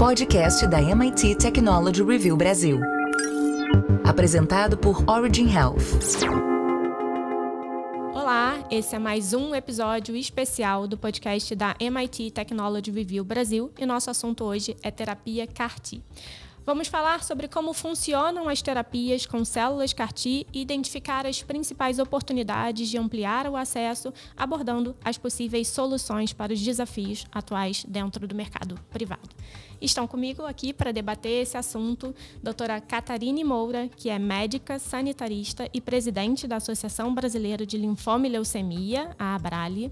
podcast da MIT Technology Review Brasil. Apresentado por Origin Health. Olá, esse é mais um episódio especial do podcast da MIT Technology Review Brasil e nosso assunto hoje é terapia CAR-T. Vamos falar sobre como funcionam as terapias com células CAR-T e identificar as principais oportunidades de ampliar o acesso, abordando as possíveis soluções para os desafios atuais dentro do mercado privado. Estão comigo aqui para debater esse assunto doutora Catarine Moura, que é médica sanitarista e presidente da Associação Brasileira de Linfoma e Leucemia, a ABRALI.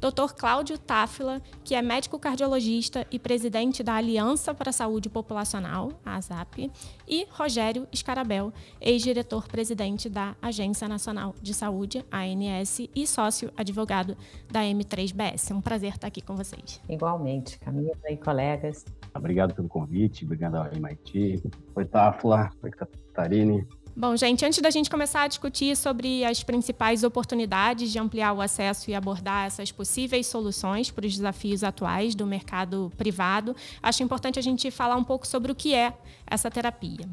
Dr. Cláudio Táfila, que é médico cardiologista e presidente da Aliança para a Saúde Populacional, a ASAP, e Rogério Escarabel, ex-diretor-presidente da Agência Nacional de Saúde, ANS, e sócio advogado da M3BS. Um prazer estar aqui com vocês. Igualmente, Camila e colegas. Obrigado pelo convite, obrigado ao MIT. Oi, Táfila, oi, Catarine. Bom, gente, antes da gente começar a discutir sobre as principais oportunidades de ampliar o acesso e abordar essas possíveis soluções para os desafios atuais do mercado privado, acho importante a gente falar um pouco sobre o que é essa terapia.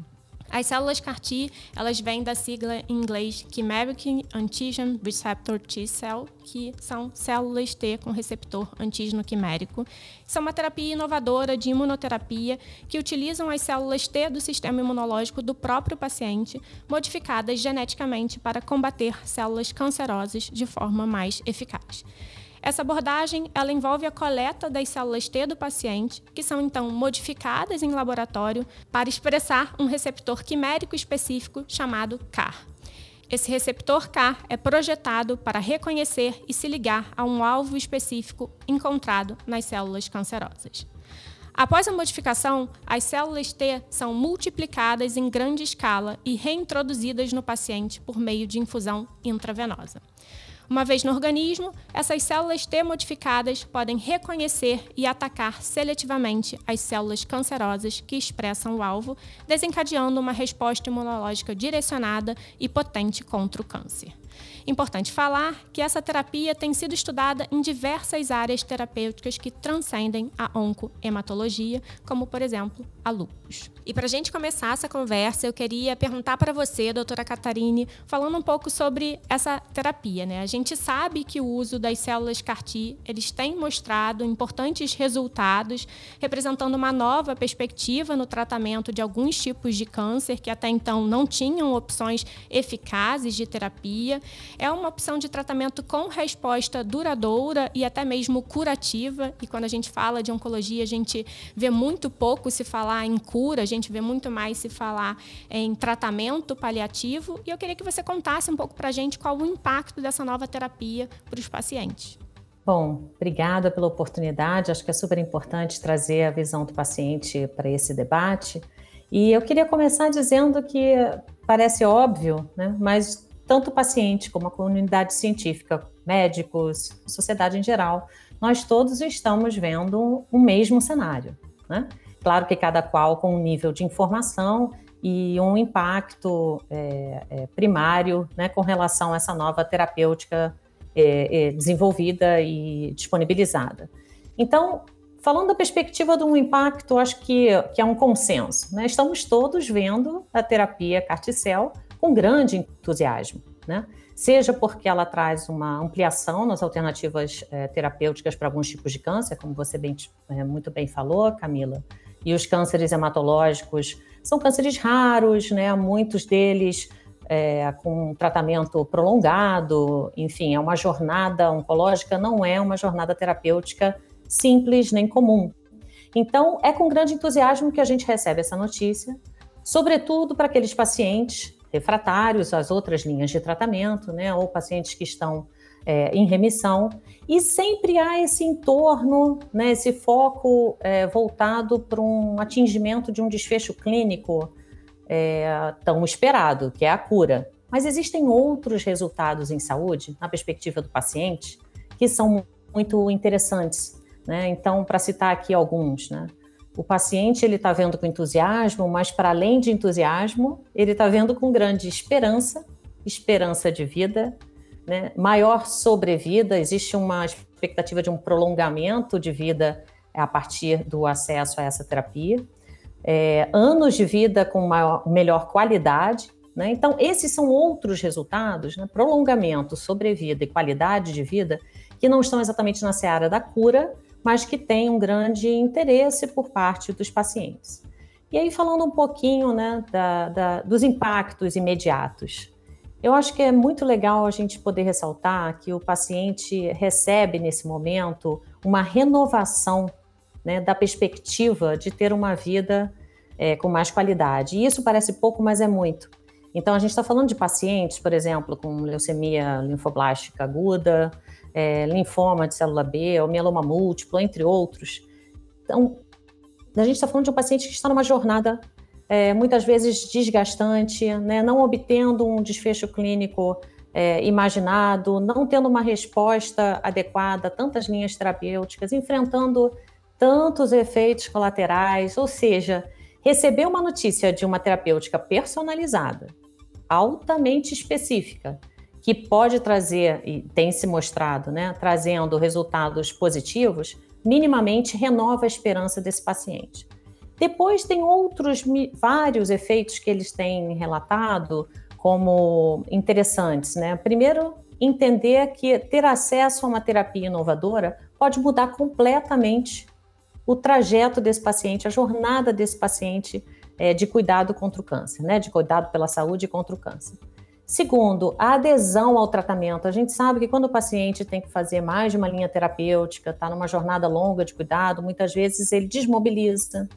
As células CAR-T, elas vêm da sigla em inglês Chimeric Antigen Receptor T-Cell, que são células T com receptor antígeno quimérico. São uma terapia inovadora de imunoterapia que utilizam as células T do sistema imunológico do próprio paciente, modificadas geneticamente para combater células cancerosas de forma mais eficaz. Essa abordagem ela envolve a coleta das células T do paciente, que são então modificadas em laboratório para expressar um receptor quimérico específico chamado CAR. Esse receptor CAR é projetado para reconhecer e se ligar a um alvo específico encontrado nas células cancerosas. Após a modificação, as células T são multiplicadas em grande escala e reintroduzidas no paciente por meio de infusão intravenosa. Uma vez no organismo, essas células T modificadas podem reconhecer e atacar seletivamente as células cancerosas que expressam o alvo, desencadeando uma resposta imunológica direcionada e potente contra o câncer. Importante falar que essa terapia tem sido estudada em diversas áreas terapêuticas que transcendem a oncohematologia, como, por exemplo, a lúpus. E para a gente começar essa conversa, eu queria perguntar para você, doutora Catarine, falando um pouco sobre essa terapia. Né? A gente sabe que o uso das células CAR-T, eles têm mostrado importantes resultados, representando uma nova perspectiva no tratamento de alguns tipos de câncer que até então não tinham opções eficazes de terapia é uma opção de tratamento com resposta duradoura e até mesmo curativa. E quando a gente fala de oncologia, a gente vê muito pouco se falar em cura, a gente vê muito mais se falar em tratamento paliativo. E eu queria que você contasse um pouco para a gente qual o impacto dessa nova terapia para os pacientes. Bom, obrigada pela oportunidade. Acho que é super importante trazer a visão do paciente para esse debate. E eu queria começar dizendo que parece óbvio, né? mas tanto o paciente como a comunidade científica, médicos, sociedade em geral, nós todos estamos vendo o mesmo cenário. Né? Claro que cada qual com um nível de informação e um impacto é, é, primário né, com relação a essa nova terapêutica é, é desenvolvida e disponibilizada. Então, falando da perspectiva de um impacto, acho que, que é um consenso. Né? Estamos todos vendo a terapia Carticel com grande entusiasmo, né? Seja porque ela traz uma ampliação nas alternativas é, terapêuticas para alguns tipos de câncer, como você bem, é, muito bem falou, Camila, e os cânceres hematológicos são cânceres raros, né? Muitos deles é, com tratamento prolongado, enfim, é uma jornada oncológica, não é uma jornada terapêutica simples nem comum. Então, é com grande entusiasmo que a gente recebe essa notícia, sobretudo para aqueles pacientes refratários às outras linhas de tratamento, né, ou pacientes que estão é, em remissão, e sempre há esse entorno, né, esse foco é, voltado para um atingimento de um desfecho clínico é, tão esperado, que é a cura. Mas existem outros resultados em saúde, na perspectiva do paciente, que são muito interessantes. Né? Então, para citar aqui alguns, né? O paciente ele está vendo com entusiasmo, mas para além de entusiasmo, ele está vendo com grande esperança, esperança de vida, né? maior sobrevida. Existe uma expectativa de um prolongamento de vida a partir do acesso a essa terapia. É, anos de vida com maior, melhor qualidade. Né? Então, esses são outros resultados, né? prolongamento, sobrevida e qualidade de vida, que não estão exatamente na seara da cura, mas que têm um grande interesse por parte dos pacientes. E aí, falando um pouquinho né, da, da, dos impactos imediatos. Eu acho que é muito legal a gente poder ressaltar que o paciente recebe nesse momento uma renovação né, da perspectiva de ter uma vida é, com mais qualidade. E isso parece pouco, mas é muito. Então, a gente está falando de pacientes, por exemplo, com leucemia linfoblástica aguda, é, linfoma de célula B, ou mieloma múltiplo, entre outros. Então, a gente está falando de um paciente que está numa jornada é, muitas vezes desgastante, né, não obtendo um desfecho clínico é, imaginado, não tendo uma resposta adequada tantas linhas terapêuticas, enfrentando tantos efeitos colaterais, ou seja, receber uma notícia de uma terapêutica personalizada, altamente específica, que pode trazer, e tem se mostrado, né, trazendo resultados positivos, minimamente renova a esperança desse paciente. Depois tem outros vários efeitos que eles têm relatado como interessantes, né? Primeiro, entender que ter acesso a uma terapia inovadora pode mudar completamente o trajeto desse paciente, a jornada desse paciente é, de cuidado contra o câncer, né? De cuidado pela saúde contra o câncer. Segundo, a adesão ao tratamento. A gente sabe que quando o paciente tem que fazer mais de uma linha terapêutica, está numa jornada longa de cuidado, muitas vezes ele desmobiliza,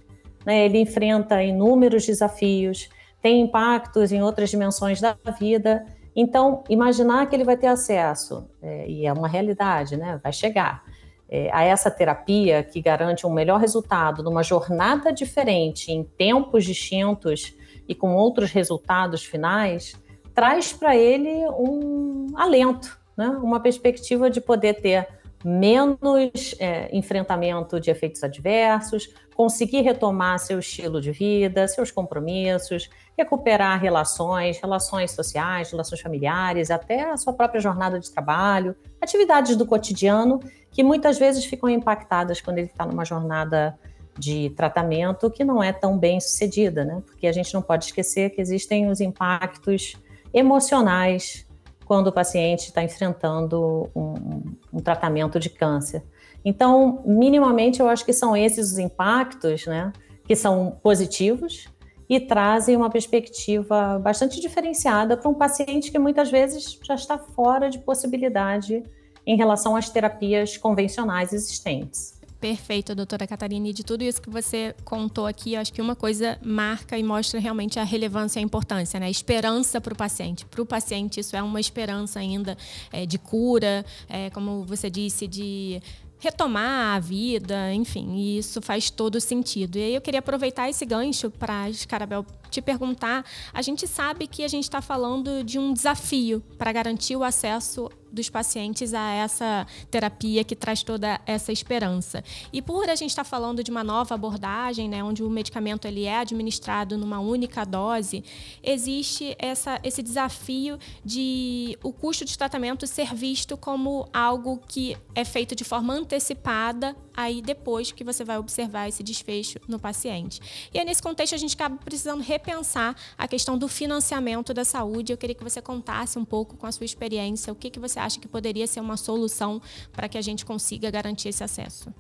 né? ele enfrenta inúmeros desafios, tem impactos em outras dimensões da vida. Então, imaginar que ele vai ter acesso, é, e é uma realidade, né? vai chegar, é, a essa terapia que garante um melhor resultado numa jornada diferente, em tempos distintos e com outros resultados finais traz para ele um alento, né? uma perspectiva de poder ter menos é, enfrentamento de efeitos adversos, conseguir retomar seu estilo de vida, seus compromissos, recuperar relações, relações sociais, relações familiares, até a sua própria jornada de trabalho, atividades do cotidiano que muitas vezes ficam impactadas quando ele está numa jornada de tratamento que não é tão bem sucedida, né? Porque a gente não pode esquecer que existem os impactos emocionais quando o paciente está enfrentando um, um, tratamento de câncer. Então, minimamente, eu acho que são esses os impactos, né, que são positivos e trazem uma perspectiva bastante diferenciada para um paciente que muitas vezes já está fora de possibilidade em relação às terapias convencionais existentes. Perfeito, doutora Catarina. E de tudo isso que você contou aqui, acho que uma coisa marca e mostra realmente a relevância e a importância, né? Esperança para o paciente. Para o paciente, isso é uma esperança ainda é, de cura, é, como você disse, de retomar a vida, enfim, e isso faz todo sentido. E aí eu queria aproveitar esse gancho para, Scarabel, te perguntar. A gente sabe que a gente está falando de um desafio para garantir o acesso dos pacientes a essa terapia que traz toda essa esperança. E por a gente estar tá falando de uma nova abordagem, né, onde o medicamento ele é administrado numa única dose, existe essa, esse desafio de o custo de tratamento ser visto como algo que é feito de forma antecipada, aí depois que você vai observar esse desfecho no paciente. E aí, nesse contexto, a gente acaba precisando repensar a questão do financiamento da saúde. Eu queria que você contasse um pouco com a sua experiência, o que, que você acha que poderia ser uma solução para que a gente consiga garantir esse acesso?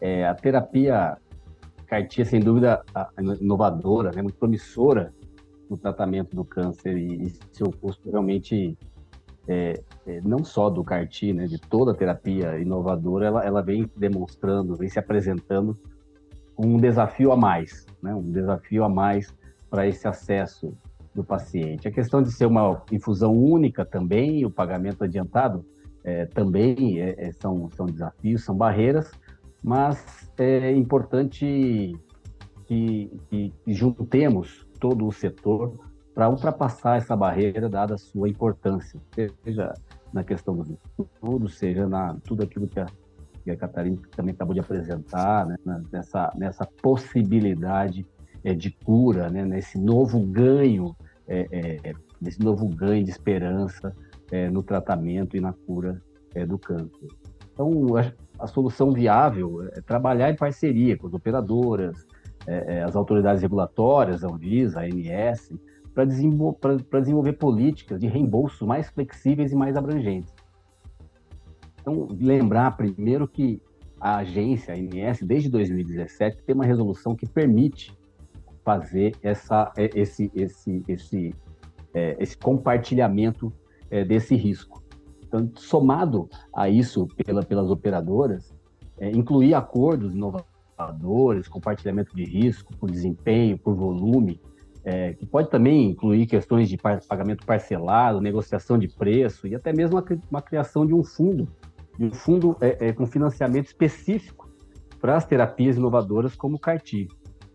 É, a terapia CAR-T, sem dúvida, inovadora, né, muito promissora no tratamento do câncer e, e seu custo realmente é, é, não só do CAR-T, né, de toda a terapia inovadora, ela, ela vem demonstrando, vem se apresentando um desafio a mais, né, um desafio a mais para esse acesso do paciente. A questão de ser uma infusão única também, o pagamento adiantado é, também é, é, são, são desafios, são barreiras, mas é importante que, que, juntemos todo o setor para ultrapassar essa barreira, dada a sua importância, seja na questão dos estudos, seja na tudo aquilo que a, que a Catarina também acabou de apresentar, né, nessa, nessa possibilidade é, de cura, né, nesse novo ganho é, é, novo ganho de esperança é, no tratamento e na cura é, do câncer. Então, a, a solução viável é trabalhar em parceria com as operadoras, as autoridades regulatórias, a Anvisa, a ANS, para desenvolver, desenvolver políticas de reembolso mais flexíveis e mais abrangentes. Então, lembrar primeiro que a agência, a ANS, desde 2017, tem uma resolução que permite fazer essa, é, esse, esse, esse, é, esse compartilhamento é, desse risco. Então, somado a isso pela, pelas operadoras, é, incluir acordos inovadores, compartilhamento de risco por desempenho, por volume, é, que pode também incluir questões de pagamento parcelado, negociação de preço e até mesmo uma, criação de um fundo, de um fundo é, é, com financiamento específico para as terapias inovadoras como o CARTI.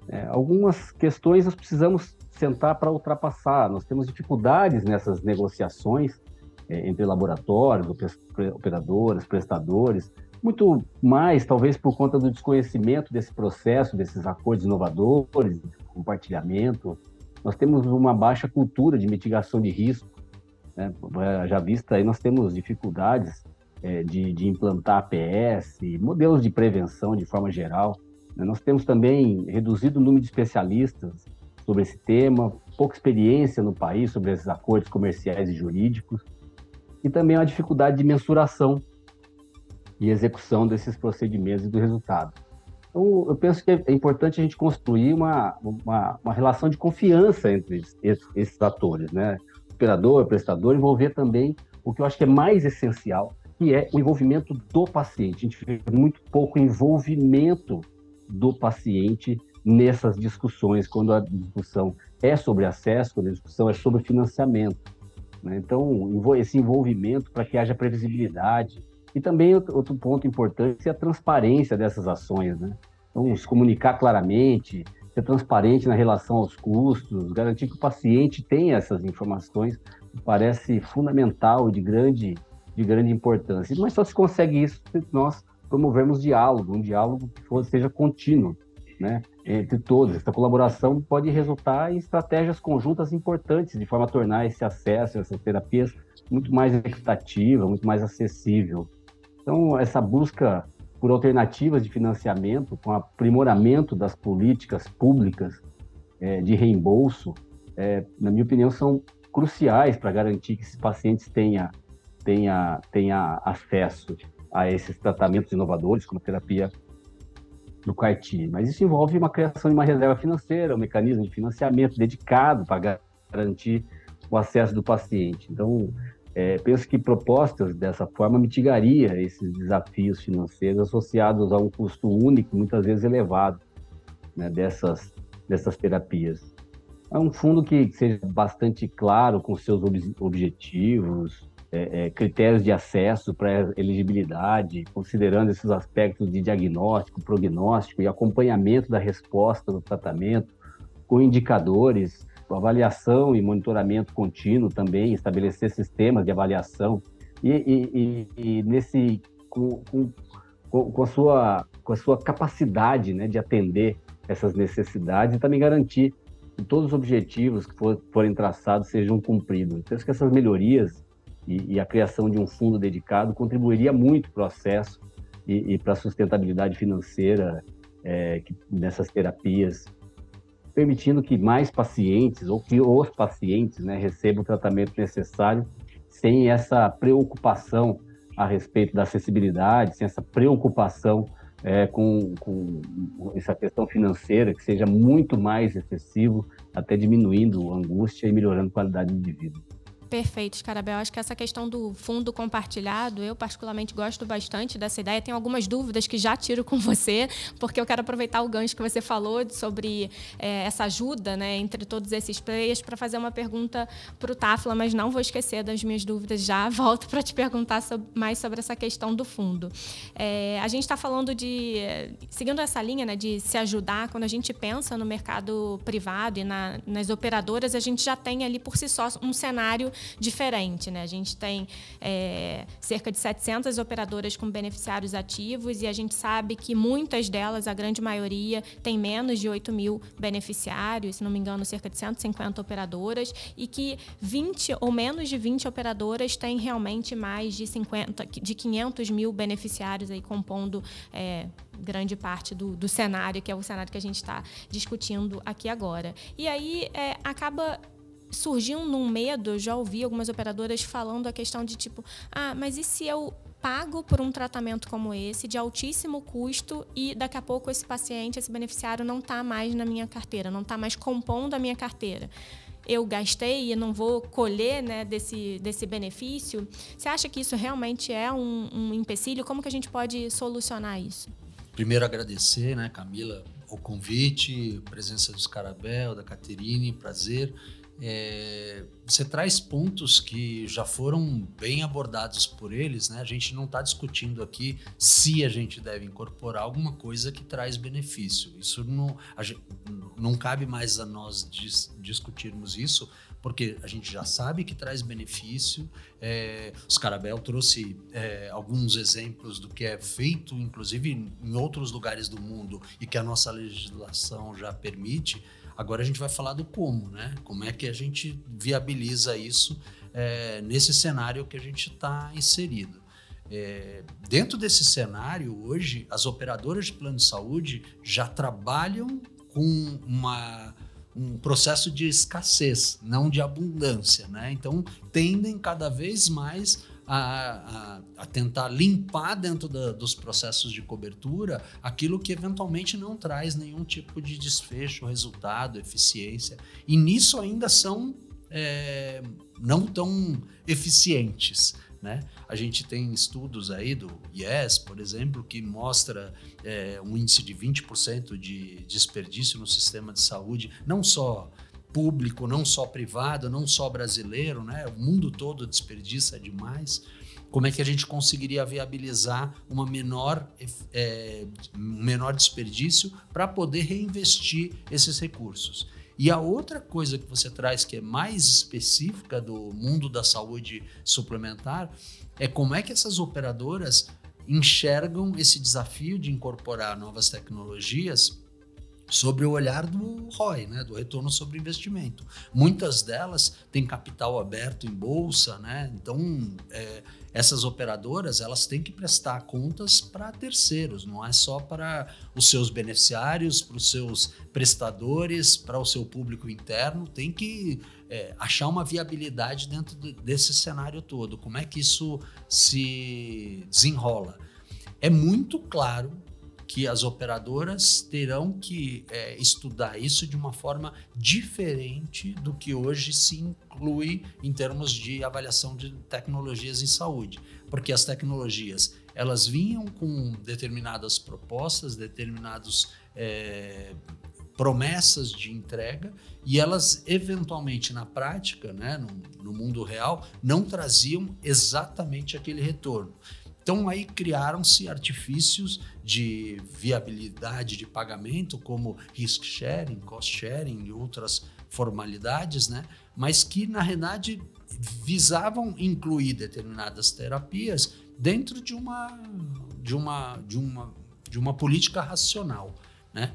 É, algumas questões nós precisamos sentar para ultrapassar. Nós temos dificuldades nessas negociações é, entre laboratórios, operadoras, prestadores, muito mais talvez por conta do desconhecimento desse processo, desses acordos inovadores, compartilhamento. Nós temos uma baixa cultura de mitigação de risco. Né? Já vista aí, nós temos dificuldades é, de, de implantar APS, modelos de prevenção de forma geral. Né? Nós temos também reduzido o número de especialistas sobre esse tema, pouca experiência no país sobre esses acordos comerciais e jurídicos, e também a dificuldade de mensuração e execução desses procedimentos e do resultado. Então, eu penso que é importante a gente construir uma, uma, uma relação de confiança entre esses, esses atores, né? Operador, prestador, envolver também o que eu acho que é mais essencial, que é o envolvimento do paciente. A gente vê muito pouco envolvimento do paciente nessas discussões, quando a discussão é sobre acesso, quando a discussão é sobre financiamento. Né? Então, esse envolvimento para que haja previsibilidade. E também outro ponto importante é a transparência dessas ações. Né? Então, se comunicar claramente, ser transparente na relação aos custos, garantir que o paciente tenha essas informações, parece fundamental e de grande, de grande importância. Mas só se consegue isso se nós promovermos diálogo, um diálogo que seja contínuo, né, entre todos. Essa colaboração pode resultar em estratégias conjuntas importantes, de forma a tornar esse acesso essas terapias muito mais equitativa, muito mais acessível. Então, essa busca por alternativas de financiamento, com aprimoramento das políticas públicas é, de reembolso, é, na minha opinião, são cruciais para garantir que esses pacientes tenham tenha, tenha acesso a esses tratamentos inovadores, como terapia do CARTI. Mas isso envolve uma criação de uma reserva financeira, um mecanismo de financiamento dedicado para garantir o acesso do paciente. Então, é, penso que propostas dessa forma mitigaria esses desafios financeiros associados a um custo único, muitas vezes elevado, né, dessas, dessas terapias. É um fundo que seja bastante claro com seus ob objetivos, é, é, critérios de acesso para elegibilidade, considerando esses aspectos de diagnóstico, prognóstico e acompanhamento da resposta do tratamento, com indicadores, avaliação e monitoramento contínuo também, estabelecer sistemas de avaliação e, e, e, e nesse com, com, com, a sua com a sua capacidade né, de atender essas necessidades e também garantir que todos os objetivos que for, forem traçados sejam cumpridos. Penso que essas melhorias e, e, a criação de um fundo dedicado contribuiria muito para o acesso e, e para a sustentabilidade financeira é, que, nessas terapias, permitindo que mais pacientes ou que os pacientes né, recebam o tratamento necessário sem essa preocupação a respeito da acessibilidade, sem essa preocupação é, com, com, essa questão financeira que seja muito mais excessivo, até diminuindo a angústia e melhorando a qualidade de vida. Perfeito, Scarabel. Acho que essa questão do fundo compartilhado, eu particularmente gosto bastante dessa ideia. Tenho algumas dúvidas que já tiro com você, porque eu quero aproveitar o gancho que você falou sobre é, essa ajuda né, entre todos esses players para fazer uma pergunta para o Tafla, mas não vou esquecer das minhas dúvidas já. Volto para te perguntar sobre, mais sobre essa questão do fundo. É, a gente está falando de, seguindo essa linha né, de se ajudar, quando a gente pensa no mercado privado e na, nas operadoras, a gente já tem ali por si só um cenário diferente. Né? A gente tem é, cerca de 700 operadoras com beneficiários ativos e a gente sabe que muitas delas, a grande maioria, tem menos de 8 mil beneficiários, se não me engano, cerca de 150 operadoras, e que 20 ou menos de 20 operadoras têm realmente mais de 50, de 500 mil beneficiários aí compondo é, grande parte do, do cenário, que é o cenário que a gente está discutindo aqui agora. E aí é, acaba surgindo um medo, já ouvi algumas operadoras falando a questão de tipo, ah, mas e se eu pago por um tratamento como esse, de altíssimo custo, e daqui a pouco esse paciente, esse beneficiário não está mais na minha carteira, não está mais compondo a minha carteira? eu gastei e não vou colher né, desse, desse benefício. Você acha que isso realmente é um, um empecilho? Como que a gente pode solucionar isso? Primeiro agradecer, né, Camila, o convite, presença do Scarabel, da Caterine, prazer. É, você traz pontos que já foram bem abordados por eles, né? A gente não está discutindo aqui se a gente deve incorporar alguma coisa que traz benefício. Isso não, gente, não cabe mais a nós dis, discutirmos isso, porque a gente já sabe que traz benefício. É, o Scarabel trouxe é, alguns exemplos do que é feito, inclusive em outros lugares do mundo, e que a nossa legislação já permite. Agora a gente vai falar do como, né? Como é que a gente viabiliza isso é, nesse cenário que a gente está inserido. É, dentro desse cenário, hoje, as operadoras de plano de saúde já trabalham com uma, um processo de escassez, não de abundância. Né? Então, tendem cada vez mais a, a, a tentar limpar dentro da, dos processos de cobertura aquilo que eventualmente não traz nenhum tipo de desfecho, resultado, eficiência. E nisso ainda são é, não tão eficientes. Né? A gente tem estudos aí do IES, por exemplo, que mostra é, um índice de 20% de desperdício no sistema de saúde, não só público, não só privado, não só brasileiro, né? O mundo todo desperdiça demais. Como é que a gente conseguiria viabilizar uma menor, é, menor desperdício para poder reinvestir esses recursos? E a outra coisa que você traz que é mais específica do mundo da saúde suplementar é como é que essas operadoras enxergam esse desafio de incorporar novas tecnologias sobre o olhar do ROI, né, do retorno sobre investimento. Muitas delas têm capital aberto em bolsa, né? Então é, essas operadoras elas têm que prestar contas para terceiros, não é só para os seus beneficiários, para os seus prestadores, para o seu público interno, tem que é, achar uma viabilidade dentro desse cenário todo. Como é que isso se desenrola? É muito claro que as operadoras terão que é, estudar isso de uma forma diferente do que hoje se inclui em termos de avaliação de tecnologias em saúde, porque as tecnologias elas vinham com determinadas propostas, determinados é, promessas de entrega e elas eventualmente na prática, né, no, no mundo real, não traziam exatamente aquele retorno. Então aí criaram-se artifícios de viabilidade de pagamento, como risk sharing, cost sharing e outras formalidades, né? Mas que na realidade visavam incluir determinadas terapias dentro de uma de uma de uma de uma política racional, né?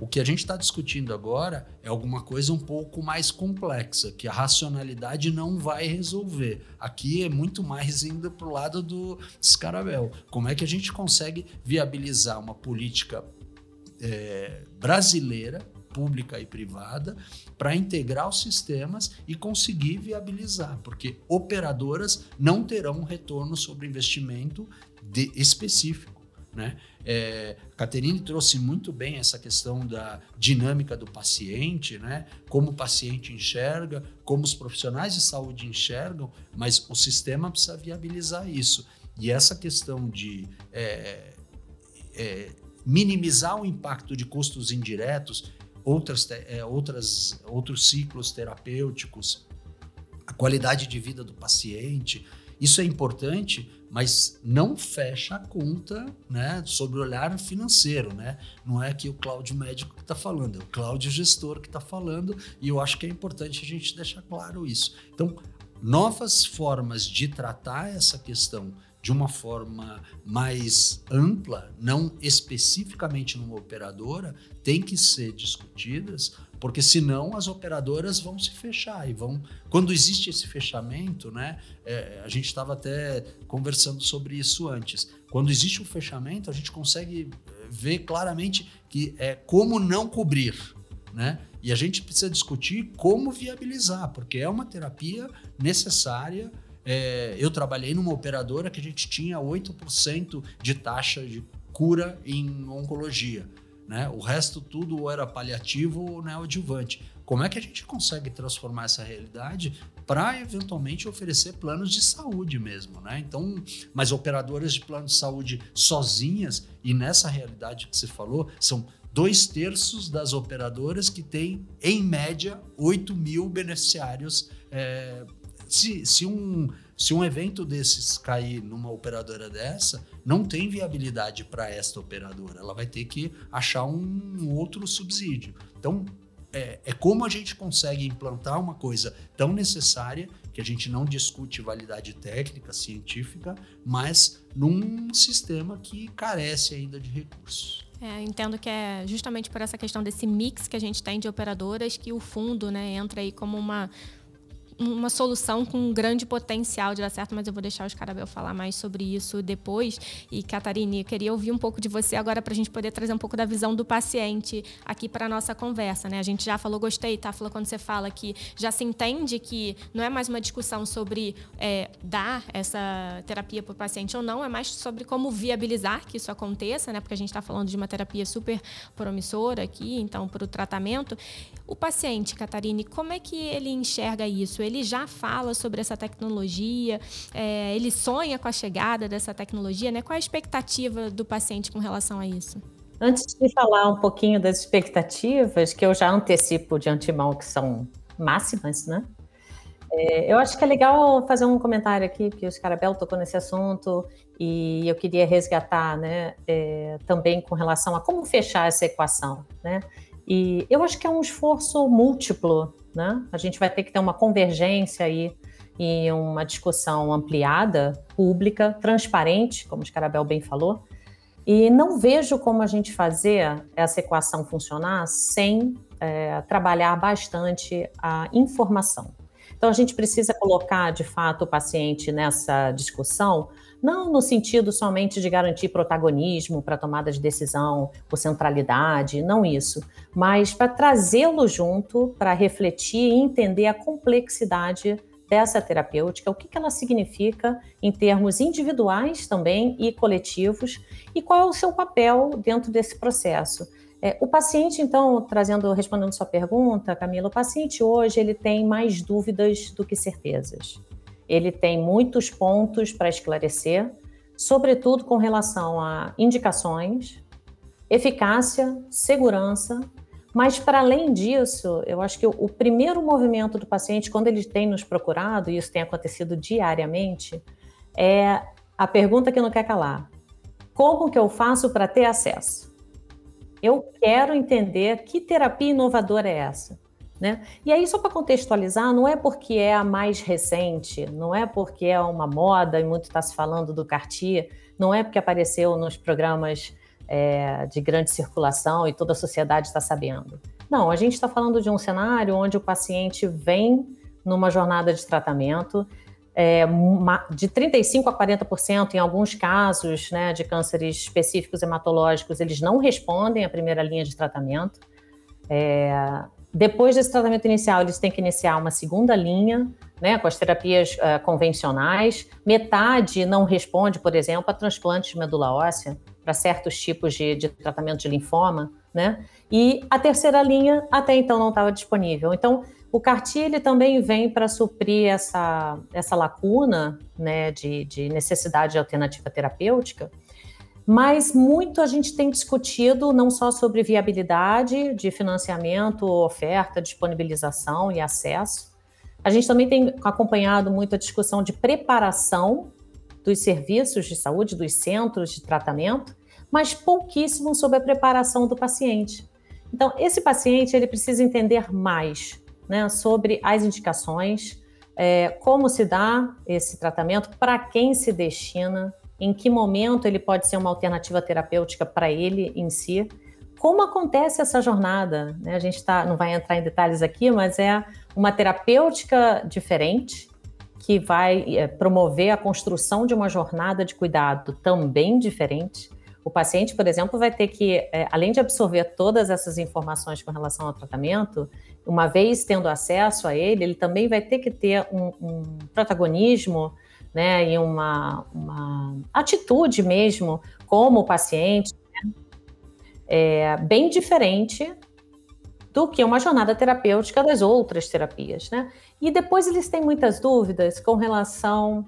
O que a gente está discutindo agora é alguma coisa um pouco mais complexa, que a racionalidade não vai resolver. Aqui é muito mais indo para o lado do Scarabel. Como é que a gente consegue viabilizar uma política é, brasileira, pública e privada, para integrar os sistemas e conseguir viabilizar? Porque operadoras não terão retorno sobre investimento de, específico. Né? É, a Caterine trouxe muito bem essa questão da dinâmica do paciente, né? como o paciente enxerga, como os profissionais de saúde enxergam, mas o sistema precisa viabilizar isso. E essa questão de é, é, minimizar o impacto de custos indiretos, outras, é, outras, outros ciclos terapêuticos, a qualidade de vida do paciente, isso é importante, mas não fecha a conta né, sobre o olhar financeiro. Né? Não é que o Cláudio médico que está falando, é o Cláudio gestor que está falando, e eu acho que é importante a gente deixar claro isso. Então, novas formas de tratar essa questão de uma forma mais ampla, não especificamente numa operadora, tem que ser discutidas, porque senão as operadoras vão se fechar e vão. Quando existe esse fechamento, né? É, a gente estava até conversando sobre isso antes. Quando existe o um fechamento, a gente consegue é, ver claramente que é como não cobrir, né? E a gente precisa discutir como viabilizar, porque é uma terapia necessária é, eu trabalhei numa operadora que a gente tinha 8% de taxa de cura em oncologia. Né? O resto tudo ou era paliativo ou neoadjuvante. Como é que a gente consegue transformar essa realidade para eventualmente oferecer planos de saúde mesmo, né? Então, mas operadoras de plano de saúde sozinhas e nessa realidade que você falou são dois terços das operadoras que têm em média 8 mil beneficiários é, se, se, um, se um evento desses cair numa operadora dessa, não tem viabilidade para esta operadora. Ela vai ter que achar um outro subsídio. Então, é, é, como a gente consegue implantar uma coisa tão necessária que a gente não discute validade técnica, científica, mas num sistema que carece ainda de recursos. É, entendo que é justamente por essa questão desse mix que a gente tem de operadoras que o fundo né, entra aí como uma uma solução com um grande potencial de dar certo, mas eu vou deixar os Carabel falar mais sobre isso depois. E, Catarine, eu queria ouvir um pouco de você agora para a gente poder trazer um pouco da visão do paciente aqui para a nossa conversa. Né? A gente já falou, gostei, tá? Falou quando você fala que já se entende que não é mais uma discussão sobre é, dar essa terapia para o paciente ou não, é mais sobre como viabilizar que isso aconteça, né? Porque a gente está falando de uma terapia super promissora aqui, então, para o tratamento. O paciente, Catarine, como é que ele enxerga isso? Ele já fala sobre essa tecnologia, é, ele sonha com a chegada dessa tecnologia, né? Qual a expectativa do paciente com relação a isso? Antes de falar um pouquinho das expectativas, que eu já antecipo de antemão que são máximas, né? É, eu acho que é legal fazer um comentário aqui, que o Scarabel tocou nesse assunto, e eu queria resgatar, né, é, também com relação a como fechar essa equação, né? E eu acho que é um esforço múltiplo, né? A gente vai ter que ter uma convergência aí e uma discussão ampliada, pública, transparente, como o Scarabel bem falou. E não vejo como a gente fazer essa equação funcionar sem é, trabalhar bastante a informação. Então, a gente precisa colocar, de fato, o paciente nessa discussão não no sentido somente de garantir protagonismo para tomada de decisão ou centralidade, não isso, mas para trazê-lo junto para refletir e entender a complexidade dessa terapêutica, o que, ela significa em termos individuais também e coletivos, e qual é o seu papel dentro desse processo. É, o paciente, então, trazendo, respondendo sua pergunta, Camila, o paciente hoje ele tem mais dúvidas do que certezas. Ele tem muitos pontos para esclarecer, sobretudo com relação a indicações, eficácia, segurança, mas para além disso, eu acho que o, primeiro movimento do paciente, quando ele tem nos procurado, e isso tem acontecido diariamente, é a pergunta que não quer calar: como que eu faço para ter acesso? Eu quero entender que terapia inovadora é essa. Né? E aí, só para contextualizar, não é porque é a mais recente, não é porque é uma moda e muito está se falando do Cartier, não é porque apareceu nos programas é, de grande circulação e toda a sociedade está sabendo. Não, a gente está falando de um cenário onde o paciente vem numa jornada de tratamento é, de 35% a 40% em alguns casos né, de cânceres específicos hematológicos, eles não respondem à primeira linha de tratamento. É, depois desse tratamento inicial, eles têm que iniciar uma segunda linha, né, com as terapias uh, convencionais. Metade não responde, por exemplo, a transplantes de medula óssea para certos tipos de, de tratamento de linfoma, né? E a terceira linha até então não estava disponível. Então, o CAR-T também vem para suprir essa, essa lacuna né, de, de necessidade de alternativa terapêutica mas muito a gente tem discutido não só sobre viabilidade de financiamento, oferta, disponibilização e acesso. A gente também tem acompanhado muito a discussão de preparação dos serviços de saúde, dos centros de tratamento, mas pouquíssimo sobre a preparação do paciente. Então, esse paciente ele precisa entender mais né, sobre as indicações, é, como se dá esse tratamento, para quem se destina, em que momento ele pode ser uma alternativa terapêutica para ele em si, como acontece essa jornada. Né? A gente tá, não vai entrar em detalhes aqui, mas é uma terapêutica diferente que vai é, promover a construção de uma jornada de cuidado também diferente. O paciente, por exemplo, vai ter que, é, além de absorver todas essas informações com relação ao tratamento, uma vez tendo acesso a ele, ele também vai ter que ter um, um protagonismo né, e uma, uma, atitude mesmo como paciente, né, é, bem diferente do que uma jornada terapêutica das outras terapias, né? E depois eles têm muitas dúvidas com relação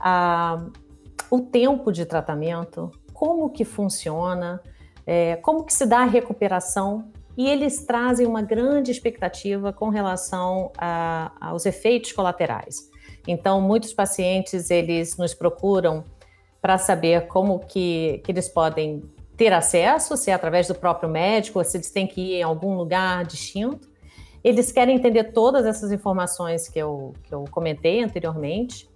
ao tempo de tratamento, como que funciona, é, como que se dá a recuperação e eles trazem uma grande expectativa com relação a, aos efeitos colaterais. Então, muitos pacientes eles nos procuram para saber como que, que eles podem ter acesso, se é através do próprio médico, ou se eles têm que ir em algum lugar distinto. Eles querem entender todas essas informações que eu, que eu comentei anteriormente,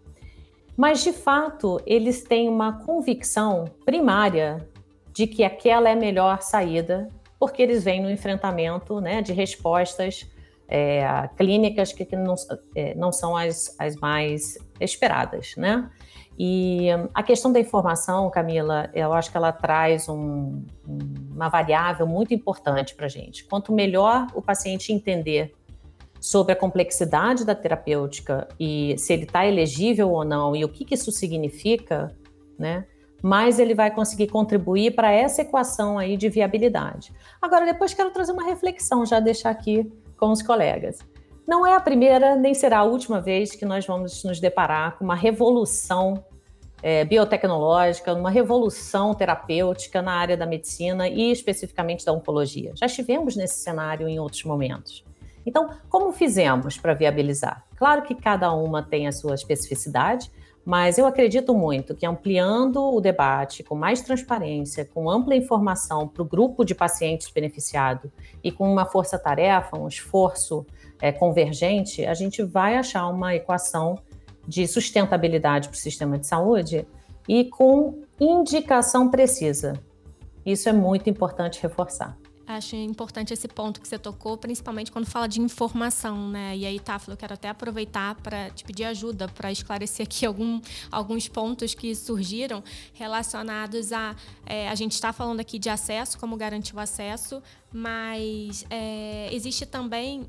mas de fato eles têm uma convicção primária de que aquela é a melhor saída, porque eles vêm no enfrentamento né, de respostas é, clínicas que, que não, é, não, são as, as mais esperadas, né? E a questão da informação, Camila, eu acho que ela traz um, uma variável muito importante para a gente. Quanto melhor o paciente entender sobre a complexidade da terapêutica e se ele está elegível ou não e o que, que isso significa, né? mais ele vai conseguir contribuir para essa equação aí de viabilidade. Agora, depois quero trazer uma reflexão, já deixar aqui com os colegas. Não é a primeira, nem será a última vez que nós vamos nos deparar com uma revolução é, biotecnológica, uma revolução terapêutica na área da medicina e especificamente da oncologia. Já estivemos nesse cenário em outros momentos. Então, como fizemos para viabilizar? Claro que cada uma tem a sua especificidade, mas eu acredito muito que ampliando o debate com mais transparência, com ampla informação para o grupo de pacientes beneficiado e com uma força-tarefa, um esforço é, convergente, a gente vai achar uma equação de sustentabilidade para o sistema de saúde e com indicação precisa. Isso é muito importante reforçar. Acho importante esse ponto que você tocou, principalmente quando fala de informação, né? E aí, Táfilo, eu quero até aproveitar para te pedir ajuda para esclarecer aqui algum, alguns pontos que surgiram relacionados a. É, a gente está falando aqui de acesso, como garantir o acesso, mas é, existe também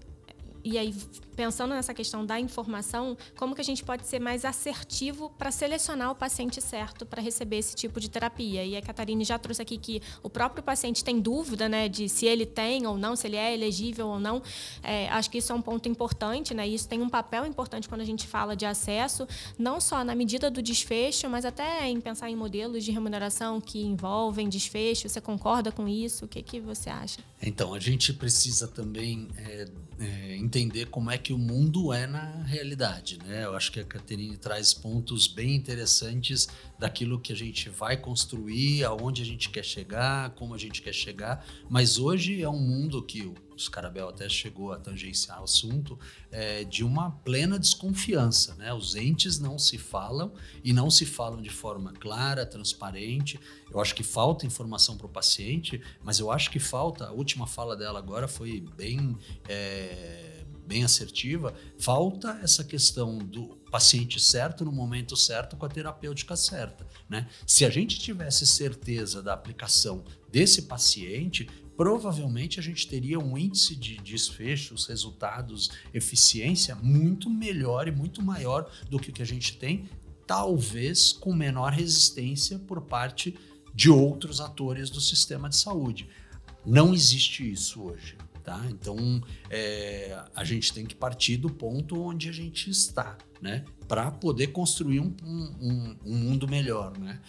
e aí pensando nessa questão da informação, como que a gente pode ser mais assertivo para selecionar o paciente certo para receber esse tipo de terapia? E a Catarina já trouxe aqui que o próprio paciente tem dúvida, né, de se ele tem ou não, se ele é elegível ou não. É, acho que isso é um ponto importante, né? Isso tem um papel importante quando a gente fala de acesso, não só na medida do desfecho, mas até em pensar em modelos de remuneração que envolvem desfecho. Você concorda com isso? O que, que você acha? Então, a gente precisa também é, é, entender como é que o mundo é na realidade, né? Eu acho que a Caterine traz pontos bem interessantes daquilo que a gente vai construir, aonde a gente quer chegar, como a gente quer chegar, mas hoje é um mundo que o Scarabel até chegou a tangenciar o assunto, é, de uma plena desconfiança. Né? Os entes não se falam e não se falam de forma clara, transparente. Eu acho que falta informação para o paciente, mas eu acho que falta, a última fala dela agora foi bem. É, bem assertiva, falta essa questão do paciente certo no momento certo com a terapêutica certa. Né? Se a gente tivesse certeza da aplicação desse paciente, provavelmente a gente teria um índice de desfechos, resultados, eficiência muito melhor e muito maior do que o que a gente tem, talvez com menor resistência por parte de outros atores do sistema de saúde. Não existe isso hoje. Tá? Então, é, a gente tem que partir do ponto onde a gente está, né? Para poder construir um, um, um, mundo melhor, né?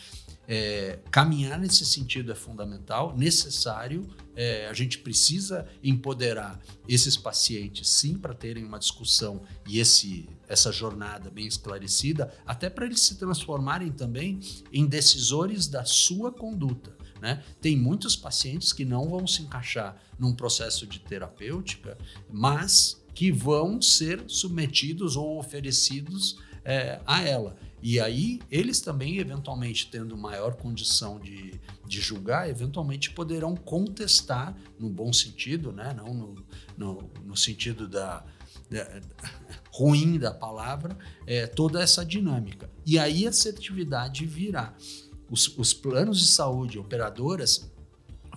É, caminhar nesse sentido é fundamental, necessário. É, a gente precisa empoderar esses pacientes, sim, para terem uma discussão e esse, essa jornada bem esclarecida, até para eles se transformarem também em decisores da sua conduta. Né? Tem muitos pacientes que não vão se encaixar num processo de terapêutica, mas que vão ser submetidos ou oferecidos é, a ela. E aí, eles também, eventualmente, tendo maior condição de, de julgar, eventualmente poderão contestar, no bom sentido, né? não no, no, no sentido da, da, ruim da palavra, é, toda essa dinâmica. E aí a assertividade virá os, os planos de saúde, operadoras,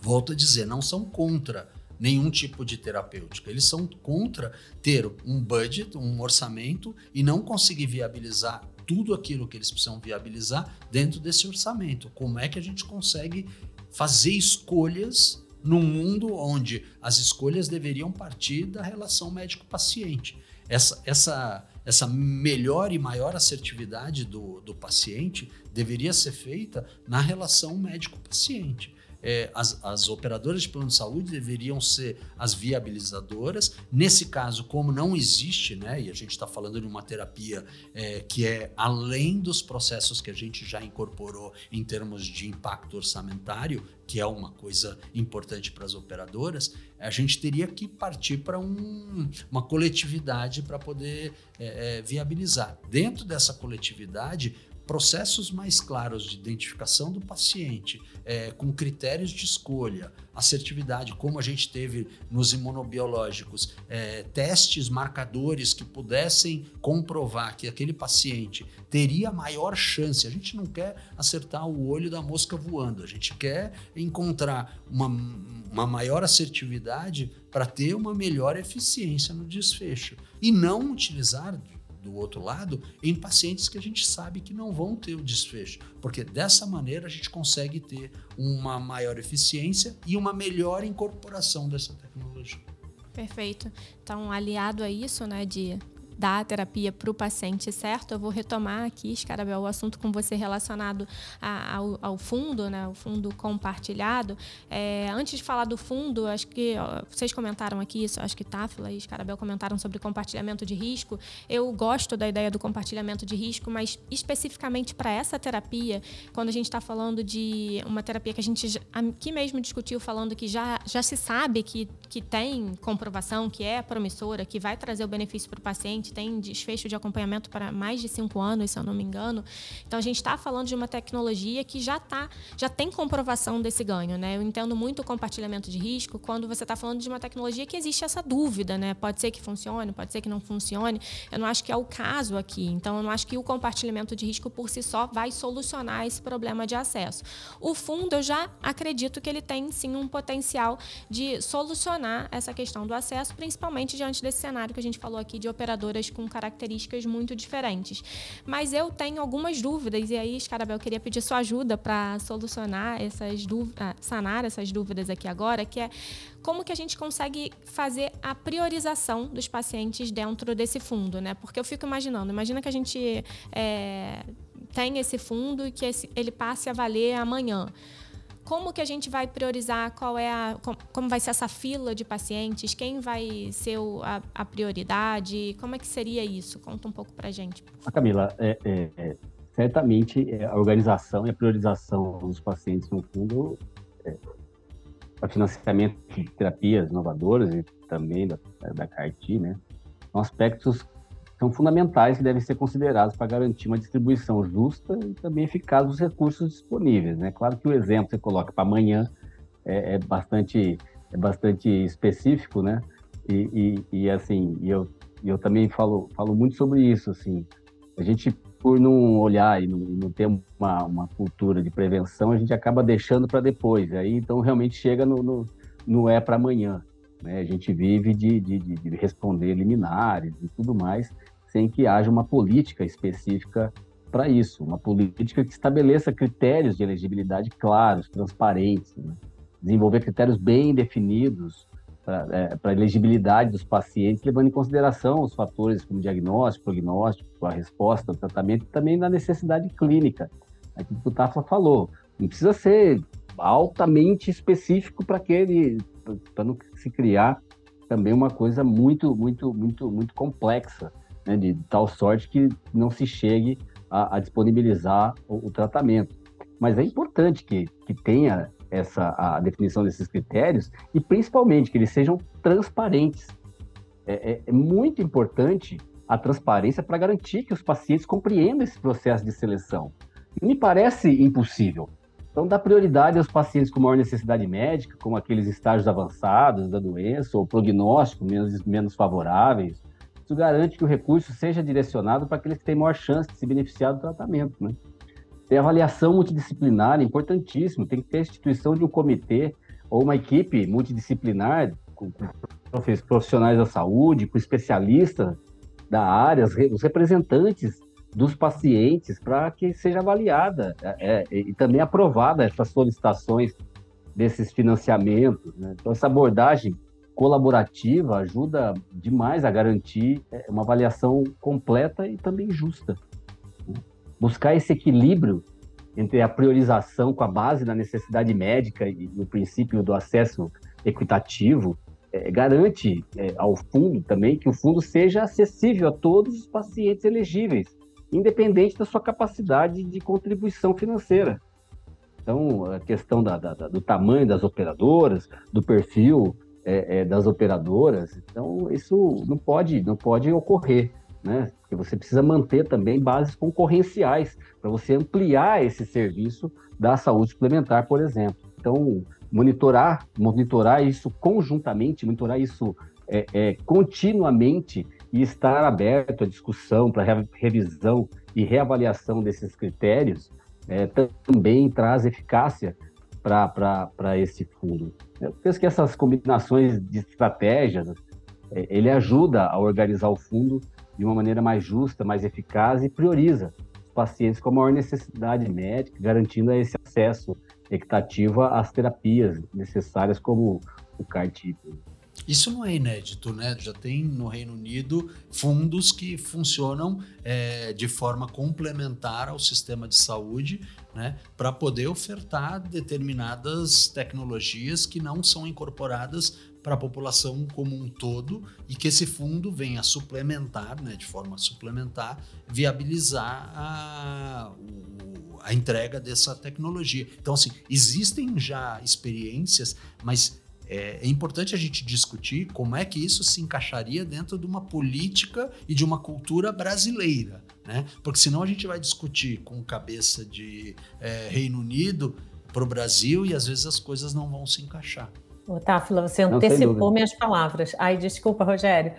volto a dizer, não são contra nenhum tipo de terapêutica. Eles são contra ter um budget, um orçamento e não conseguir viabilizar tudo aquilo que eles precisam viabilizar dentro desse orçamento. Como é que a gente consegue fazer escolhas num mundo onde as escolhas deveriam partir da relação médico-paciente? Essa, essa essa melhor e maior assertividade do, do paciente deveria ser feita na relação médico-paciente é, as, as, operadoras de plano de saúde deveriam ser as viabilizadoras. Nesse caso, como não existe, né, e a gente está falando de uma terapia é, que é além dos processos que a gente já incorporou em termos de impacto orçamentário, que é uma coisa importante para as operadoras, a gente teria que partir para um, uma coletividade para poder é, é, viabilizar. Dentro dessa coletividade, processos mais claros de identificação do paciente, é, com critérios de escolha, assertividade, como a gente teve nos imunobiológicos, é, testes marcadores que pudessem comprovar que aquele paciente teria maior chance. A gente não quer acertar o olho da mosca voando, a gente quer encontrar uma, uma maior assertividade para ter uma melhor eficiência no desfecho e não utilizar do outro lado em pacientes que a gente sabe que não vão ter o desfecho, porque dessa maneira a gente consegue ter uma maior eficiência e uma melhor incorporação dessa tecnologia. Perfeito. Então, aliado a isso, né, de dar a terapia para o paciente certo. Eu vou retomar aqui, Scarabel, o assunto com você relacionado a, ao, ao, fundo, né, o fundo compartilhado. É, antes de falar do fundo, acho que ó, vocês comentaram aqui, isso, acho que Táfila e Scarabel comentaram sobre compartilhamento de risco. Eu gosto da ideia do compartilhamento de risco, mas especificamente para essa terapia, quando a gente está falando de uma terapia que a gente aqui mesmo discutiu, falando que já, já se sabe que, que tem comprovação, que é promissora, que vai trazer o benefício para o paciente gente tem desfecho de acompanhamento para mais de cinco anos, se eu não me engano. Então a gente está falando de uma tecnologia que já tá, já tem comprovação desse ganho, né? Eu entendo muito o compartilhamento de risco quando você está falando de uma tecnologia que existe essa dúvida, né? Pode ser que funcione, pode ser que não funcione. Eu não acho que é o caso aqui. Então eu não acho que o compartilhamento de risco por si só vai solucionar esse problema de acesso. O fundo eu já acredito que ele tem sim um potencial de solucionar essa questão do acesso, principalmente diante desse cenário que a gente falou aqui de operadoras com características muito diferentes. Mas eu tenho algumas dúvidas, e aí, Scarabel, queria pedir sua ajuda para solucionar essas dúvidas, ah, sanar essas dúvidas aqui agora, que é como que a gente consegue fazer a priorização dos pacientes dentro desse fundo, né? Porque eu fico imaginando, imagina que a gente é, tem esse fundo e que esse, ele passe a valer amanhã como que a gente vai priorizar qual é a como vai ser essa fila de pacientes? Quem vai ser o, a, a, prioridade? Como é que seria isso? Conta um pouco para gente. A Camila é, é, é, certamente é, a organização e a priorização dos pacientes no fundo é, financiamento de terapias inovadoras e também da, da CARTI, né? São aspectos são fundamentais e devem ser considerados para garantir uma distribuição justa e também eficaz dos recursos disponíveis. Né? Claro que o exemplo que você coloca para amanhã é, é, bastante, é bastante específico, né? E, e, e assim, e eu, eu também falo, falo muito sobre isso, assim, a gente por não olhar e não, não ter uma, uma cultura de prevenção, a gente acaba deixando para depois. Aí então realmente chega no, no, no é para amanhã. Né? A gente vive de, de, de, responder liminares e tudo mais, sem que haja uma política específica para isso, uma política que estabeleça critérios de elegibilidade claros, transparentes, né? desenvolver critérios bem definidos para é, elegibilidade dos pacientes, levando em consideração os fatores como diagnóstico, prognóstico, a resposta, o tratamento e também na necessidade clínica. Aquilo que o Tafla falou, não precisa ser altamente específico para aquele para não se criar também uma coisa muito, muito, muito, muito complexa, né, de tal sorte que não se chegue a, a disponibilizar o, o, tratamento. Mas é importante que, que tenha essa a definição desses critérios e principalmente que eles sejam transparentes. É, é, é muito importante a transparência para garantir que os pacientes compreendam esse processo de seleção. Me parece impossível. Então, dá prioridade aos pacientes com maior necessidade médica, como aqueles estágios avançados da doença ou prognóstico menos, menos favoráveis. Isso garante que o recurso seja direcionado para aqueles que têm maior chance de se beneficiar do tratamento. Né? Tem avaliação multidisciplinar, importantíssimo. Tem que ter a instituição de um comitê ou uma equipe multidisciplinar com, com profissionais da saúde, com especialistas da área, os representantes dos pacientes, para que seja avaliada é, é, e também aprovada essas solicitações desses financiamentos. Né? Então, essa abordagem colaborativa ajuda demais a garantir é, uma avaliação completa e também justa. Né? Buscar esse equilíbrio entre a priorização com a base da necessidade médica e o princípio do acesso equitativo é, garante é, ao fundo também que o fundo seja acessível a todos os pacientes elegíveis, independente da sua capacidade de contribuição financeira. Então, a questão da, da, do tamanho das operadoras, do perfil é, é, das operadoras, então isso não pode, não pode ocorrer, né? Porque você precisa manter também bases concorrenciais para você ampliar esse serviço da saúde suplementar, por exemplo. Então, monitorar, monitorar isso conjuntamente, monitorar isso é, é, continuamente e estar aberto à discussão para revisão e reavaliação desses critérios é, também traz eficácia para esse fundo. Eu penso que essas combinações de estratégias, é, ele ajuda a organizar o fundo de uma maneira mais justa, mais eficaz e prioriza os pacientes com maior necessidade médica, garantindo esse acesso equitativa às terapias necessárias como o CAR-T. Isso não é inédito, né? Já tem no Reino Unido fundos que funcionam é, de forma complementar ao sistema de saúde, né? Para poder ofertar determinadas tecnologias que não são incorporadas para a população como um todo e que esse fundo venha suplementar, né, de forma suplementar, viabilizar a, a entrega dessa tecnologia. Então, assim, existem já experiências, mas é, é, importante a gente discutir como é que isso se encaixaria dentro de uma política e de uma cultura brasileira, né? Porque senão a gente vai discutir com cabeça de é, Reino Unido para o Brasil e às vezes as coisas não vão se encaixar. Táfila, você antecipou minhas palavras. Ai, desculpa, Rogério.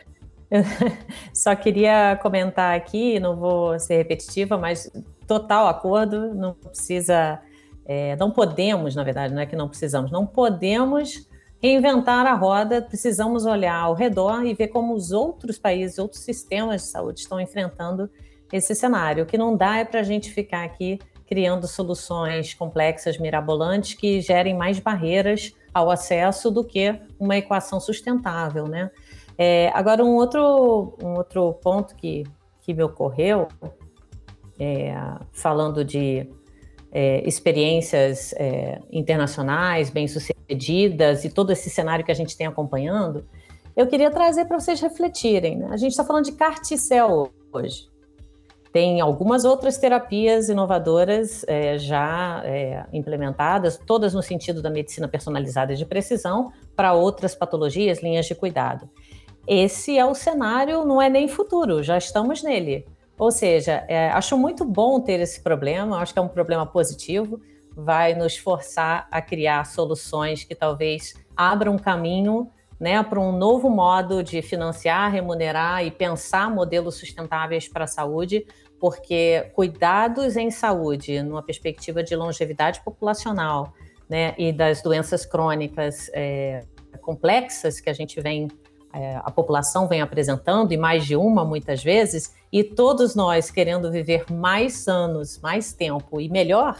Eu só queria comentar aqui, não vou ser repetitiva, mas total acordo, não precisa, é, não podemos, na verdade, não é que não precisamos, não podemos reinventar a roda, precisamos olhar ao redor e ver como os outros países, outros sistemas de saúde estão enfrentando esse cenário. O que não dá é para a gente ficar aqui criando soluções complexas, mirabolantes, que gerem mais barreiras ao acesso do que uma equação sustentável, né? É, agora, um outro, um outro ponto que, que me ocorreu, é, falando de é, experiências é, internacionais bem-sucedidas e todo esse cenário que a gente tem acompanhando, eu queria trazer para vocês refletirem. Né? A gente está falando de CAR-T-cell hoje. Tem algumas outras terapias inovadoras é, já é, implementadas, todas no sentido da medicina personalizada de precisão, para outras patologias, linhas de cuidado. Esse é o cenário, não é nem futuro, já estamos nele. Ou seja, é, acho muito bom ter esse problema, acho que é um problema positivo, vai nos forçar a criar soluções que talvez abram um caminho né, para um novo modo de financiar, remunerar e pensar modelos sustentáveis para a saúde, porque cuidados em saúde, numa perspectiva de longevidade populacional né, e das doenças crônicas é, complexas que a gente vem a população vem apresentando, e mais de uma muitas vezes, e todos nós querendo viver mais anos, mais tempo e melhor,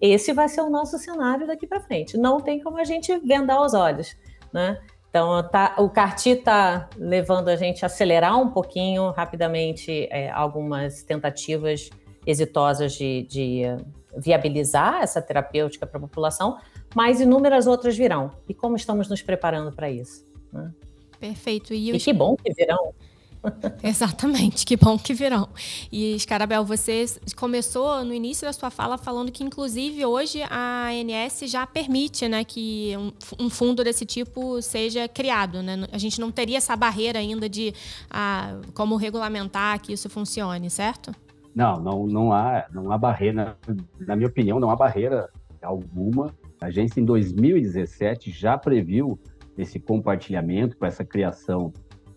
esse vai ser o nosso cenário daqui para frente. Não tem como a gente vendar os olhos, né? Então, tá, o CARTI está levando a gente a acelerar um pouquinho rapidamente é, algumas tentativas exitosas de, de viabilizar essa terapêutica para a população, mas inúmeras outras virão. E como estamos nos preparando para isso? Né? Perfeito. E, e que bom que virão. Exatamente, que bom que virão. E, Scarabel, você começou no início da sua fala falando que, inclusive, hoje a ANS já permite né, que um, um fundo desse tipo seja criado. Né? A gente não teria essa barreira ainda de ah, como regulamentar que isso funcione, certo? Não, não, não, há, não há barreira, na minha opinião, não há barreira alguma. A agência, em 2017, já previu esse compartilhamento para essa criação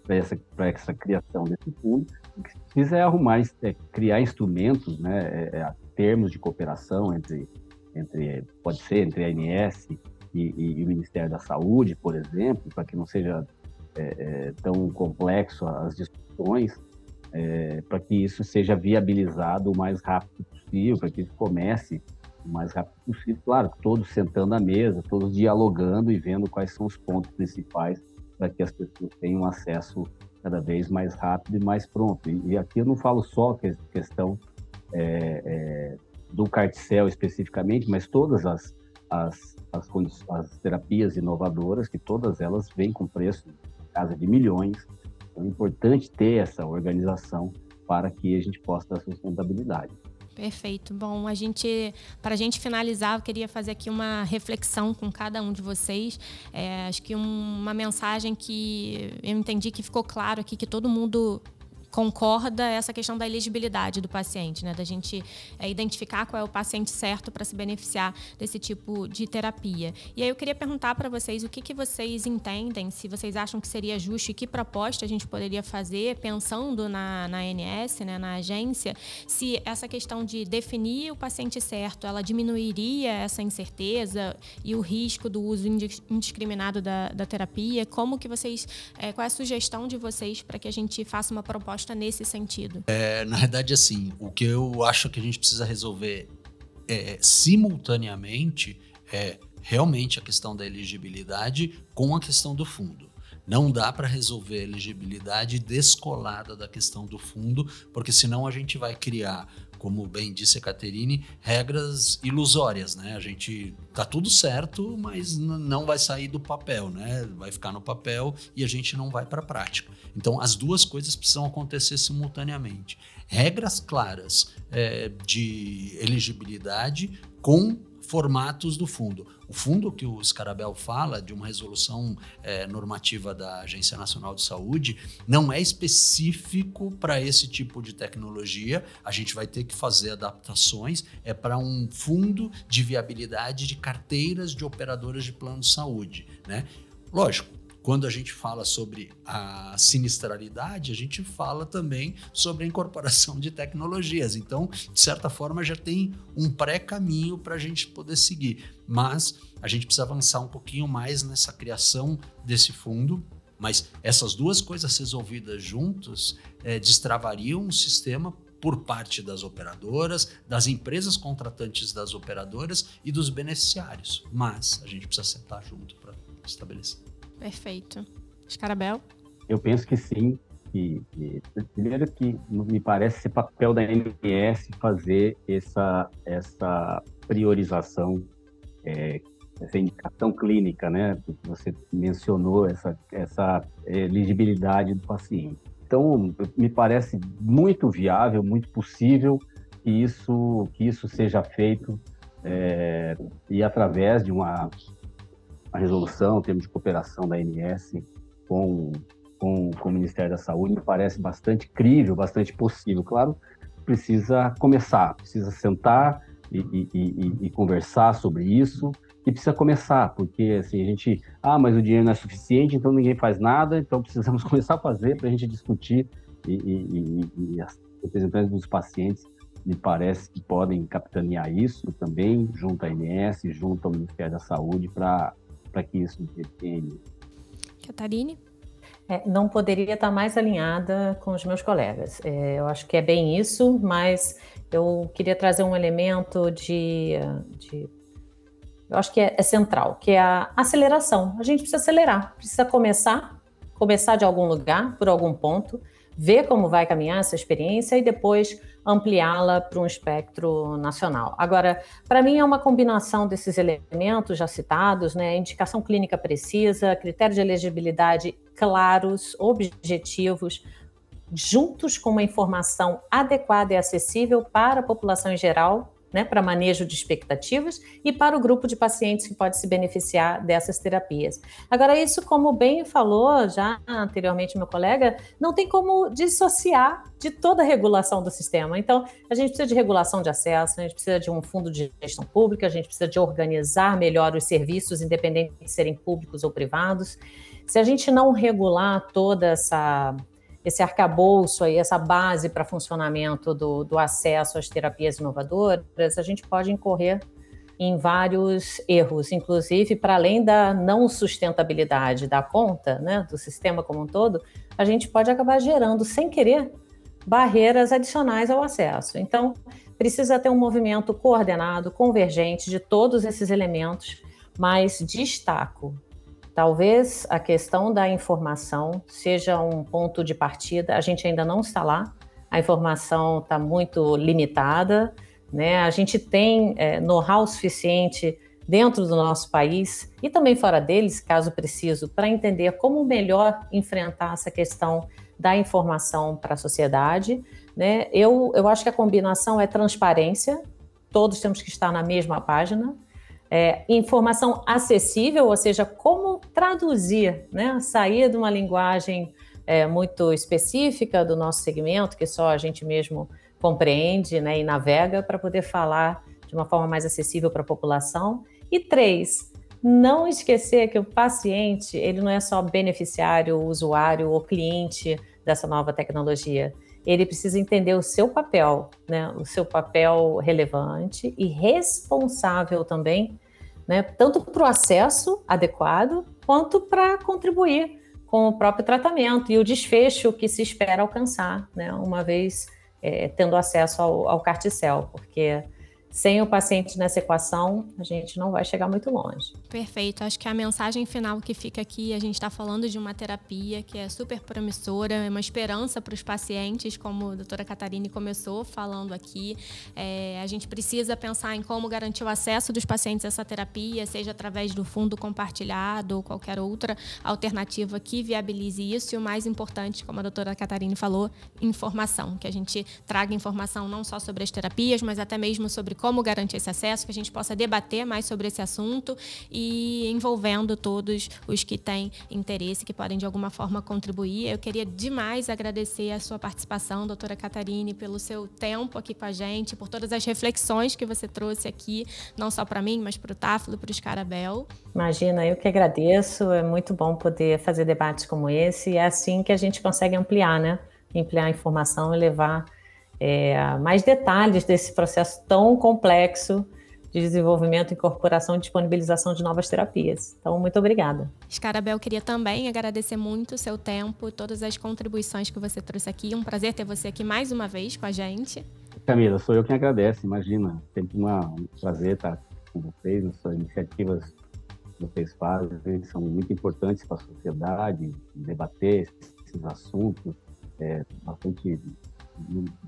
para essa, essa criação desse fundo. O que se precisa é arrumar, é criar instrumentos, né, é, é, termos de cooperação entre, entre, pode ser entre a ANS e, e, e o Ministério da Saúde, por exemplo, para que não seja é, é, tão complexo as discussões, é, para que isso seja viabilizado o mais rápido possível, para que isso comece o mais rápido possível. Claro, todos sentando à mesa, todos dialogando e vendo quais são os pontos principais para que as pessoas tenham acesso cada vez mais rápido e mais pronto. E, e aqui eu não falo só que questão é, é, do carticel especificamente, mas todas as, as, as, as, terapias inovadoras, que todas elas vêm com preço casa de milhões. Então é importante ter essa organização para que a gente possa dar sustentabilidade. Perfeito. Bom, a gente, para a gente finalizar, eu queria fazer aqui uma reflexão com cada um de vocês. É, acho que um, uma mensagem que eu entendi que ficou claro aqui que todo mundo concorda essa questão da elegibilidade do paciente, né? Da gente é, identificar qual é o paciente certo para se beneficiar desse tipo de terapia. E aí eu queria perguntar para vocês o que, que vocês entendem, se vocês acham que seria justo e que proposta a gente poderia fazer, pensando na, na ANS, né, na agência, se essa questão de definir o paciente certo, ela diminuiria essa incerteza e o risco do uso indiscriminado da, da terapia. Como que vocês, é, qual é a sugestão de vocês para que a gente faça uma proposta resposta nesse sentido? É, na verdade, assim, o que eu acho que a gente precisa resolver é, simultaneamente é realmente a questão da elegibilidade com a questão do fundo. Não dá para resolver a elegibilidade descolada da questão do fundo, porque senão a gente vai criar como bem disse a Caterine, regras ilusórias, né? A gente tá tudo certo, mas não vai sair do papel, né? Vai ficar no papel e a gente não vai para a prática. Então, as duas coisas precisam acontecer simultaneamente. Regras claras é, de elegibilidade com formatos do fundo. O fundo que o Scarabel fala, de uma resolução é, normativa da Agência Nacional de Saúde, não é específico para esse tipo de tecnologia. A gente vai ter que fazer adaptações. É para um fundo de viabilidade de carteiras de operadoras de plano de saúde. Né? Lógico, quando a gente fala sobre a sinistralidade, a gente fala também sobre a incorporação de tecnologias. Então, de certa forma, já tem um pré-caminho para a gente poder seguir. Mas a gente precisa avançar um pouquinho mais nessa criação desse fundo. Mas essas duas coisas resolvidas juntas é, destravariam um sistema por parte das operadoras, das empresas contratantes das operadoras e dos beneficiários. Mas a gente precisa sentar junto para estabelecer. Perfeito. Escarabel? Eu penso que sim. Que, primeiro que me parece ser papel da ANS fazer essa, essa priorização, é, essa indicação clínica, né? Você mencionou essa, essa elegibilidade do paciente. Então, me parece muito viável, muito possível que isso, que isso seja feito é, e através de uma a resolução, termos de cooperação da ANS com, com, com o Ministério da Saúde, me parece bastante crível, bastante possível. Claro, precisa começar, precisa sentar e, e, e, e, conversar sobre isso, e precisa começar, porque assim, a gente, ah, mas o dinheiro não é suficiente, então ninguém faz nada, então precisamos começar a fazer para a gente discutir, e, e as representantes dos pacientes me parece que podem capitanear isso também, junto à ANS, junto ao Ministério da Saúde, para para que isso tenha. Catarine? É, não poderia estar mais alinhada com os meus colegas. É, eu acho que é bem isso, mas eu queria trazer um elemento de, de eu acho que é, é, central, que é a aceleração. A gente precisa acelerar, precisa começar, começar de algum lugar, por algum ponto, ver como vai caminhar essa experiência e depois ampliá-la para um espectro nacional. Agora, para mim é uma combinação desses elementos já citados, né? Indicação clínica precisa, critério de elegibilidade claros, objetivos, juntos com uma informação adequada e acessível para a população em geral né, para manejo de expectativas e para o grupo de pacientes que pode se beneficiar dessas terapias. Agora, isso, como bem falou já anteriormente meu colega, não tem como dissociar de toda a regulação do sistema. Então, a gente precisa de regulação de acesso, a gente precisa de um fundo de gestão pública, a gente precisa de organizar melhor os serviços, independente de serem públicos ou privados. Se a gente não regular toda essa esse arcabouço aí, essa base para funcionamento do, do acesso às terapias inovadoras, a gente pode incorrer em vários erros, inclusive para além da não sustentabilidade da conta, né, do sistema como um todo, a gente pode acabar gerando, sem querer, barreiras adicionais ao acesso. Então, precisa ter um movimento coordenado, convergente de todos esses elementos, mas destaco Talvez a questão da informação seja um ponto de partida. A gente ainda não está lá, a informação está muito limitada, né? A gente tem é, know-how suficiente dentro do nosso país e também fora deles, caso preciso, para entender como melhor enfrentar essa questão da informação para a sociedade. Né? Eu, eu acho que a combinação é transparência, todos temos que estar na mesma página, é, informação acessível, ou seja, como traduzir, né? sair de uma linguagem é, muito específica do nosso segmento, que só a gente mesmo compreende né, e navega, para poder falar de uma forma mais acessível para a população. E três, não esquecer que o paciente ele não é só beneficiário, usuário ou cliente dessa nova tecnologia. Ele precisa entender o seu papel, né? o seu papel relevante e responsável também né, tanto para o acesso adequado, quanto para contribuir com o próprio tratamento e o desfecho que se espera alcançar, né, uma vez é, tendo acesso ao, ao carticel, porque sem o paciente nessa equação, a gente não vai chegar muito longe. Perfeito. Acho que a mensagem final que fica aqui, a gente está falando de uma terapia que é super promissora, é uma esperança para os pacientes, como a doutora Catarine começou falando aqui. É, a gente precisa pensar em como garantir o acesso dos pacientes a essa terapia, seja através do fundo compartilhado ou qualquer outra alternativa que viabilize isso. E o mais importante, como a doutora Catarine falou, informação. Que a gente traga informação não só sobre as terapias, mas até mesmo sobre como garantir esse acesso, que a gente possa debater mais sobre esse assunto e envolvendo todos os que têm interesse, que podem de alguma forma contribuir. Eu queria demais agradecer a sua participação, doutora Catarine, pelo seu tempo aqui com a gente, por todas as reflexões que você trouxe aqui, não só para mim, mas para o Táfilo, para o Scarabel. Imagina, eu que agradeço. É muito bom poder fazer debates como esse. E é assim que a gente consegue ampliar, né? Ampliar a informação e levar é, mais detalhes desse processo tão complexo de desenvolvimento, incorporação e disponibilização de novas terapias. Então, muito obrigada. Scarabel, queria também agradecer muito o seu tempo, todas as contribuições que você trouxe aqui. Um prazer ter você aqui mais uma vez com a gente. Camila, sou eu quem agradece, imagina. Sempre uma, um prazer estar com vocês, nas suas iniciativas que vocês fazem, são muito importantes para a sociedade, debater esses assuntos, é bastante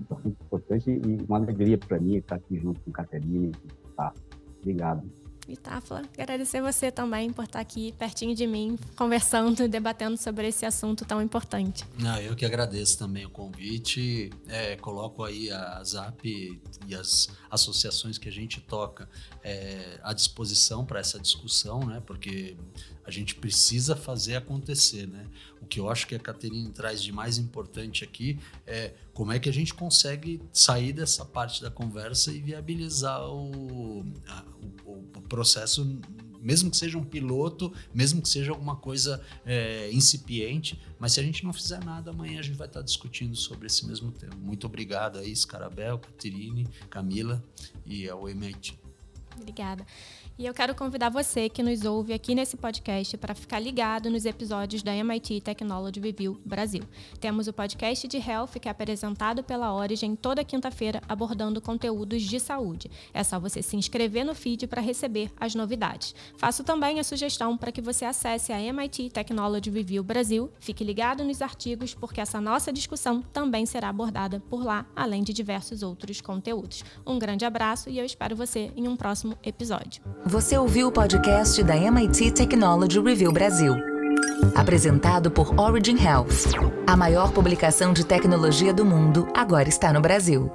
bastante importante e uma alegria para mim estar aqui junto com a Caterine. Tá? Obrigado. E Tafla, agradecer você também por estar aqui pertinho de mim, conversando e debatendo sobre esse assunto tão importante. Não, eu que agradeço também o convite. É, coloco aí a ZAP e as associações que a gente toca é, à disposição para essa discussão, né? Porque a gente precisa fazer acontecer, né? Que eu acho que a Caterine traz de mais importante aqui é como é que a gente consegue sair dessa parte da conversa e viabilizar o, a, o, o processo, mesmo que seja um piloto, mesmo que seja alguma coisa é, incipiente, mas se a gente não fizer nada, amanhã a gente vai estar discutindo sobre esse mesmo tema. Muito obrigado aí, Scarabel, Caterine, Camila e ao MIT. Obrigada. E eu quero convidar você que nos ouve aqui nesse podcast para ficar ligado nos episódios da MIT Technology Review Brasil. Temos o podcast de Health, que é apresentado pela Origin toda quinta-feira, abordando conteúdos de saúde. É só você se inscrever no feed para receber as novidades. Faço também a sugestão para que você acesse a MIT Technology Review Brasil. Fique ligado nos artigos, porque essa nossa discussão também será abordada por lá, além de diversos outros conteúdos. Um grande abraço e eu espero você em um próximo episódio. Você ouviu o podcast da MIT Technology Review Brasil. Apresentado por Origin Health. A maior publicação de tecnologia do mundo agora está no Brasil.